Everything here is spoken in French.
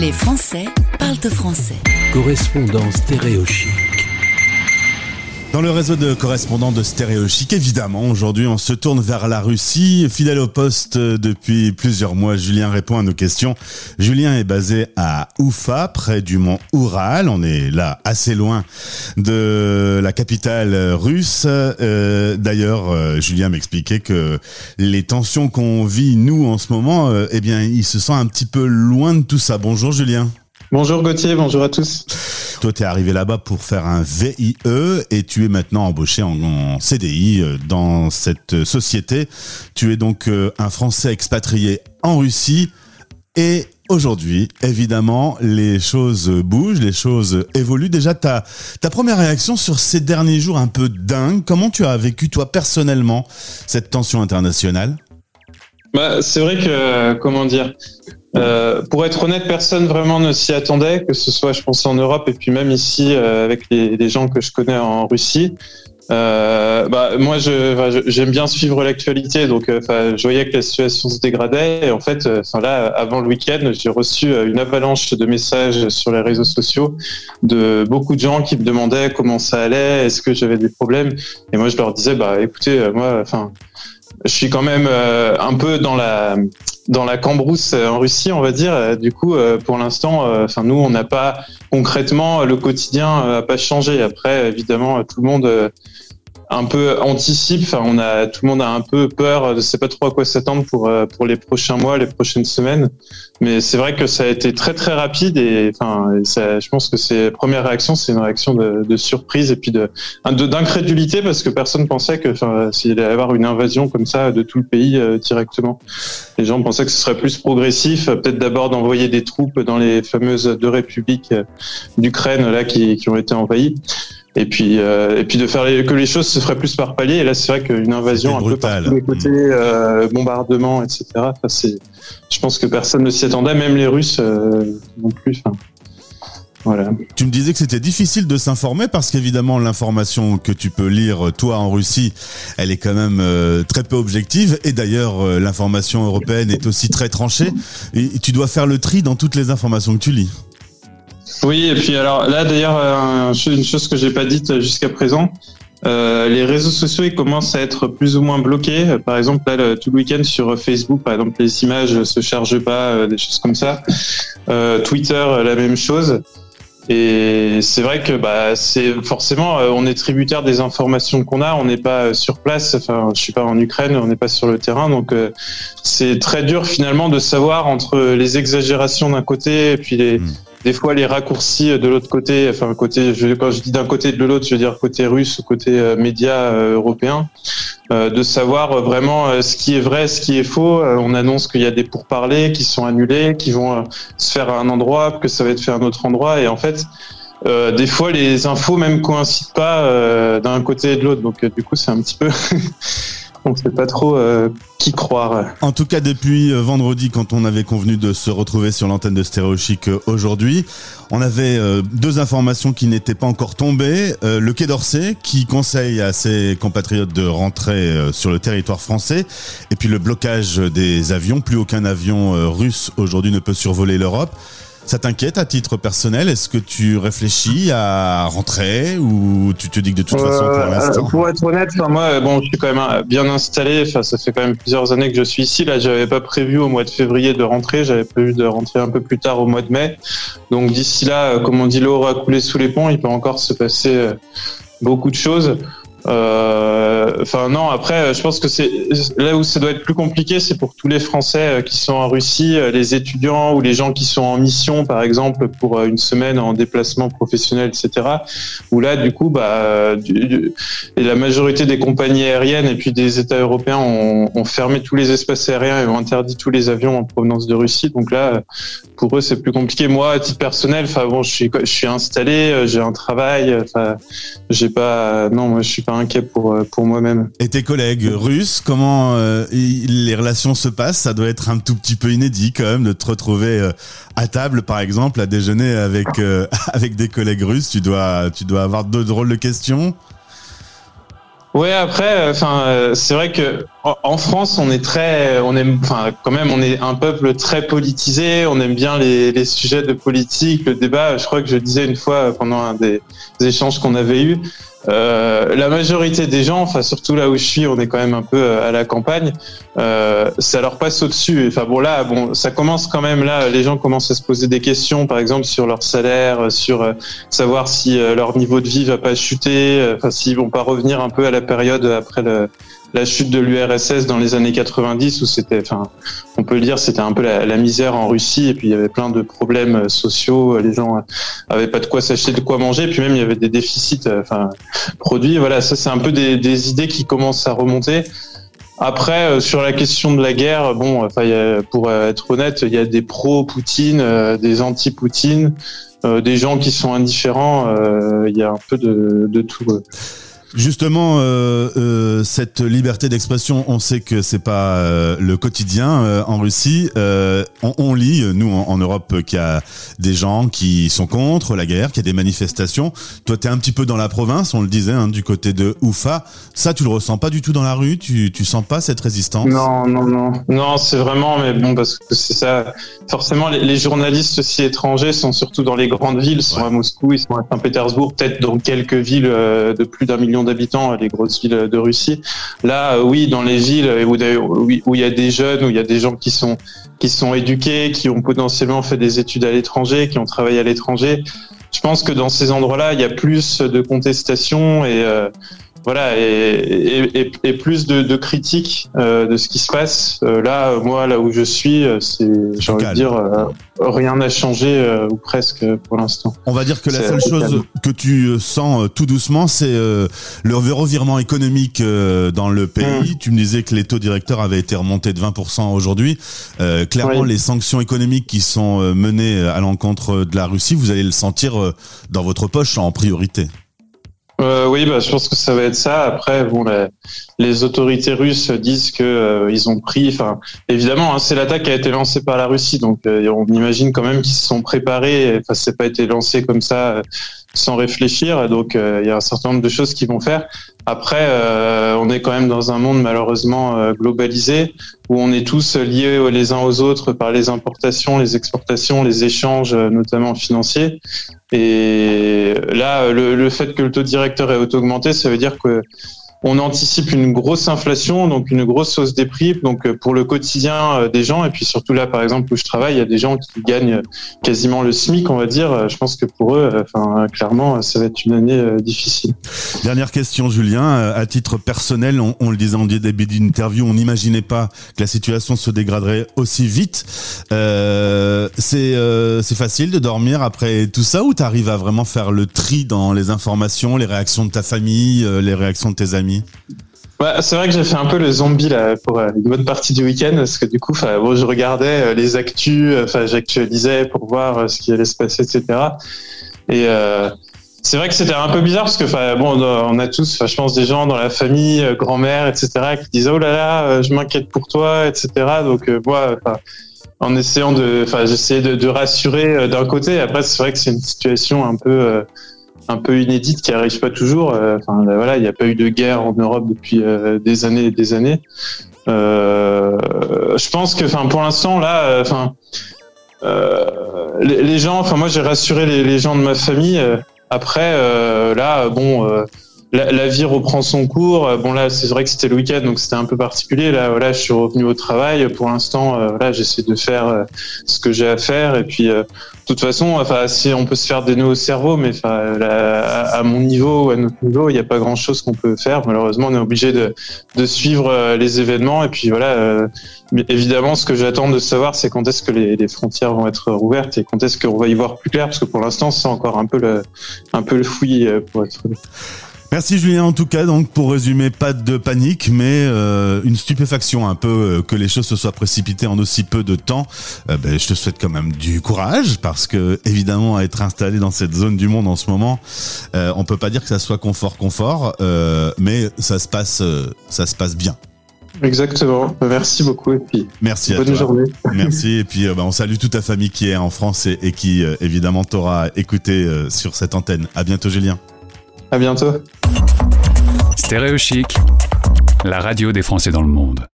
Les Français parlent français. Correspondance stéréochique. Dans le réseau de correspondants de Stéréo Chic, évidemment, aujourd'hui on se tourne vers la Russie. Fidèle au poste depuis plusieurs mois, Julien répond à nos questions. Julien est basé à Oufa, près du mont Oural. On est là assez loin de la capitale russe. Euh, D'ailleurs, euh, Julien m'expliquait que les tensions qu'on vit nous en ce moment, euh, eh bien, il se sent un petit peu loin de tout ça. Bonjour Julien. Bonjour Gauthier, bonjour à tous. Toi, tu es arrivé là-bas pour faire un VIE et tu es maintenant embauché en, CDI euh, dans cette société. Tu es donc euh, un Français expatrié en Russie et aujourd'hui, évidemment, les choses bougent, les choses évoluent. Déjà, ta, ta première réaction sur ces derniers jours un peu dingues, comment tu as vécu toi personnellement cette tension internationale? Bah, C'est vrai que, comment dire, euh, pour être honnête, personne vraiment ne s'y attendait, que ce soit, je pense, en Europe et puis même ici euh, avec les, gens que je connais en Russie. Euh, bah, moi, j'aime bien suivre l'actualité, donc je voyais que la situation se dégradait. Et en fait, là, avant le week-end, j'ai reçu une avalanche de messages sur les réseaux sociaux de beaucoup de gens qui me demandaient comment ça allait, est-ce que j'avais des problèmes. Et moi, je leur disais, bah, écoutez, moi, enfin, je suis quand même un peu dans la dans la cambrousse en Russie, on va dire. Du coup, pour l'instant, enfin nous, on n'a pas concrètement le quotidien a pas changé. Après, évidemment, tout le monde un peu anticipe. Enfin, on a tout le monde a un peu peur, ne sait pas trop à quoi s'attendre pour euh, pour les prochains mois, les prochaines semaines. Mais c'est vrai que ça a été très très rapide et enfin, ça, je pense que c'est première réaction, c'est une réaction de, de, surprise et puis de d'incrédulité parce que personne pensait que enfin, s'il allait y avoir une invasion comme ça de tout le pays euh, directement. Les gens pensaient que ce serait plus progressif, peut-être d'abord d'envoyer des troupes dans les fameuses deux républiques euh, d'Ukraine là qui, qui ont été envahies et puis euh, et puis de faire que les choses se feraient plus par palier. Et là, c'est vrai qu'une invasion un peu par tous les côtés, euh, bombardement, etc. Enfin, c'est, je pense que personne ne s'y attendait, même les Russes euh, non plus. Enfin, voilà. Tu me disais que c'était difficile de s'informer parce qu'évidemment l'information que tu peux lire toi en Russie, elle est quand même euh, très peu objective et d'ailleurs euh, l'information européenne est aussi très tranchée et tu dois faire le tri dans toutes les informations que tu lis. Oui, et puis alors là d'ailleurs, euh, une chose que j'ai pas dite jusqu'à présent, euh, les réseaux sociaux ils commencent à être plus ou moins bloqués. Par exemple, là, tout le week-end sur Facebook, par exemple, les images se chargent pas, euh, des choses comme ça. Twitter, la même chose. Et c'est vrai que bah, c'est forcément, on est tributaire des informations qu'on a. On n'est pas sur place. Enfin, je suis pas en Ukraine, on n'est pas sur le terrain, donc c'est très dur finalement de savoir entre les exagérations d'un côté et puis les, mmh des fois les raccourcis de l'autre côté, enfin côté, quand je dis d'un côté de l'autre, je veux dire côté russe, côté euh, média euh, européen, euh, de savoir vraiment ce qui est vrai, ce qui est faux. on annonce qu'il y a des pourparlers qui sont annulés, qui vont se faire à un endroit, que ça va être fait à un autre endroit, et en fait. des fois, les infos même coïncident pas d'un côté et de l'autre, donc du coup, c'est un petit peu on ne sait pas trop euh, qui croire. En tout cas, depuis euh, vendredi, quand on avait convenu de se retrouver sur l'antenne de Stéréo Chic euh, aujourd'hui, on avait deux informations qui n'étaient pas encore tombées. le Quai d'Orsay, qui conseille à ses compatriotes de rentrer sur le territoire français, et puis le blocage des avions. Plus aucun avion russe aujourd'hui ne peut survoler l'Europe. Ça t'inquiète à titre personnel? Est-ce que tu réfléchis à rentrer ou tu te dis que de toute façon pour euh, l'instant? Pour être honnête, moi, bon, je suis quand même bien installé. Enfin, ça fait quand même plusieurs années que je suis ici. Là, j'avais pas prévu au mois de février de rentrer. J'avais prévu de rentrer un peu plus tard au mois de mai. Donc d'ici là, euh, comme on dit, l'eau a coulé sous les ponts. Il peut encore se passer euh, beaucoup de choses. Euh, enfin non, après, je pense que c'est là où ça doit être plus compliqué, c'est pour tous les Français euh, qui sont en Russie, euh, les étudiants ou les gens qui sont en mission, par exemple, pour une semaine en déplacement professionnel, etc. Où là, du coup, bah, la majorité des compagnies aériennes et puis des États européens ont, fermé tous les espaces aériens et ont interdit tous les avions en provenance de Russie. Donc là, pour eux, c'est plus compliqué. Moi, à titre personnel, enfin bon, je suis, installé, j'ai un travail, j'ai pas, non, moi, je suis pas inquiet pour, euh, pour moi-même. Et tes collègues russes, comment euh, les relations se passent? Ça doit être un tout petit peu inédit quand même de te retrouver euh, à table, par exemple, à déjeuner avec, avec des collègues russes. Tu dois, tu dois avoir de drôles de questions? Ouais, après, enfin, c'est vrai que en France, on est très, on enfin, quand même, on est un peuple très politisé. On aime bien les, sujets de politique, le débat. Je crois que je disais une fois pendant un des, échanges qu'on avait eus, euh, la majorité des gens, enfin surtout là où je suis, on est quand même un peu euh, à la campagne, euh, ça leur passe au-dessus. Enfin bon là, bon, ça commence quand même là. Les gens commencent à se poser des questions, par exemple sur leur salaire, sur savoir si leur niveau de vie va pas chuter, enfin s'ils vont pas revenir un peu à la période après le, la chute de l'URSS dans les années 90 où c'était, enfin, on peut le dire, c'était un peu la, misère en Russie et puis il y avait plein de problèmes euh, sociaux, les gens avaient pas de quoi s'acheter, de quoi manger, puis même il y avait des déficits, euh, enfin, produits. Voilà, ça c'est un peu des, idées qui commencent à remonter. Après, euh, sur la question de la guerre, bon, enfin, pour être honnête, il y a des pro-Poutine, des anti-Poutine, des gens qui sont indifférents. il y a un peu de tout. Justement, euh, euh, cette liberté d'expression, on sait que c'est pas euh, le quotidien euh, en Russie. Euh, on, on, lit, nous en, en Europe, qu'il y a des gens qui sont contre la guerre, qu'il y a des manifestations. Toi, tu es un petit peu dans la province, on le disait, hein, du côté de Oufa. Ça, tu le ressens pas du tout dans la rue? Tu, tu sens pas cette résistance? Non, non, non, non, c'est vraiment, mais bon, parce que c'est ça. Forcément, les, les, journalistes aussi étrangers sont surtout dans les grandes villes, sont à Moscou, ils sont à Saint-Pétersbourg, peut-être dans quelques villes de plus d'un million d'habitants, les grosses villes de Russie. Là, euh, oui, dans les villes où, où il y a des jeunes, où il y a des gens qui sont qui sont éduqués, qui ont potentiellement fait des études à l'étranger, qui ont travaillé à l'étranger. Je pense que dans ces endroits-là, il y a plus de contestations et euh, voilà, et, et, plus de, de critiques euh, de ce qui se passe. Euh, là, moi, là où je suis, euh, c'est, j'ai envie de dire, rien n'a changé ou presque pour l'instant. On va dire que la seule chose que tu sens tout doucement, c'est le revirement économique dans le pays. Mmh. Tu me disais que les taux directeurs avaient été remontés de 20% aujourd'hui. clairement, les sanctions économiques qui sont menées à l'encontre de la Russie, vous allez le sentir dans votre poche en priorité. Euh, oui, bah, je pense que ça va être ça. Après, bon, les autorités russes disent que euh, ils ont pris. Enfin, évidemment, hein, c'est l'attaque qui a été lancée par la Russie, donc euh, on imagine quand même qu'ils se sont préparés. Enfin, c'est pas été lancé comme ça sans réfléchir. Donc, il y a un certain nombre de choses qu'ils vont faire. Après, on est quand même dans un monde malheureusement globalisé où on est tous liés les uns aux autres par les importations, les exportations, les échanges, notamment financiers. Et là, le, fait que le taux directeur ait auto-augmenté, ça veut dire que on anticipe une grosse inflation, donc une grosse hausse des prix, donc euh, pour le quotidien euh, des gens. Et puis surtout là, par exemple, où je travaille, il y a des gens qui gagnent quasiment le SMIC, on va dire. Je pense que pour eux, clairement, ça va être une année euh, difficile. Dernière question, Julien. À titre personnel, on, le disait en début d'interview, on n'imaginait pas que la situation se dégraderait aussi vite. Euh, c'est facile de dormir après tout ça ou tu arrives à vraiment faire le tri dans les informations, les réactions de ta famille, les réactions de tes amis? C'est vrai que j'ai fait un peu le zombie là pour euh, une bonne partie du week-end parce que du coup, bon, je regardais euh, les actus, euh, j'actualisais pour voir ce qui allait se passer, etc. Et c'est vrai que c'était un peu bizarre parce que bon, on a tous, je pense, des gens dans la famille, grand-mère, etc., qui disaient oh là là, je m'inquiète pour toi, etc. Donc moi, en essayant de, enfin, de, rassurer d'un côté. Après, c'est vrai que c'est une situation un peu un peu inédite qui arrive pas toujours. Euh, enfin voilà, il n'y a pas eu de guerre en Europe depuis euh, des années et des années. Euh, je pense que, enfin pour l'instant là, enfin les, gens, enfin moi j'ai rassuré les, les, gens de ma famille. après là, bon la, vie reprend son cours. Bon là, c'est vrai que c'était le week-end, donc c'était un peu particulier. Là, voilà, je suis revenu au travail. Pour l'instant, euh, j'essaie de faire euh, ce que j'ai à faire. Et puis, euh, de toute façon, enfin, si on peut se faire des nœuds au cerveau, mais enfin, à mon niveau ou à notre niveau, il n'y a pas grand-chose qu'on peut faire. Malheureusement, on est obligé de, suivre les événements. Et puis voilà. évidemment, ce que j'attends de savoir, c'est quand est-ce que les, les, frontières vont être rouvertes et quand est-ce qu'on va y voir plus clair, parce que pour l'instant, c'est encore un peu le, un peu le fouillis pour être. Merci Julien en tout cas donc pour résumer pas de panique mais euh, une stupéfaction un peu euh, que les choses se soient précipitées en aussi peu de temps. Euh, ben, je te souhaite quand même du courage parce que évidemment à être installé dans cette zone du monde en ce moment, on peut pas dire que ça soit confort confort mais ça se passe ça se passe bien. Exactement. Merci beaucoup et puis merci bonne journée. Merci et puis ben, on salue toute ta famille qui est en France et, et qui évidemment t'aura écouté sur cette antenne. À bientôt Julien. À bientôt. Stéréo la radio des Français dans le monde.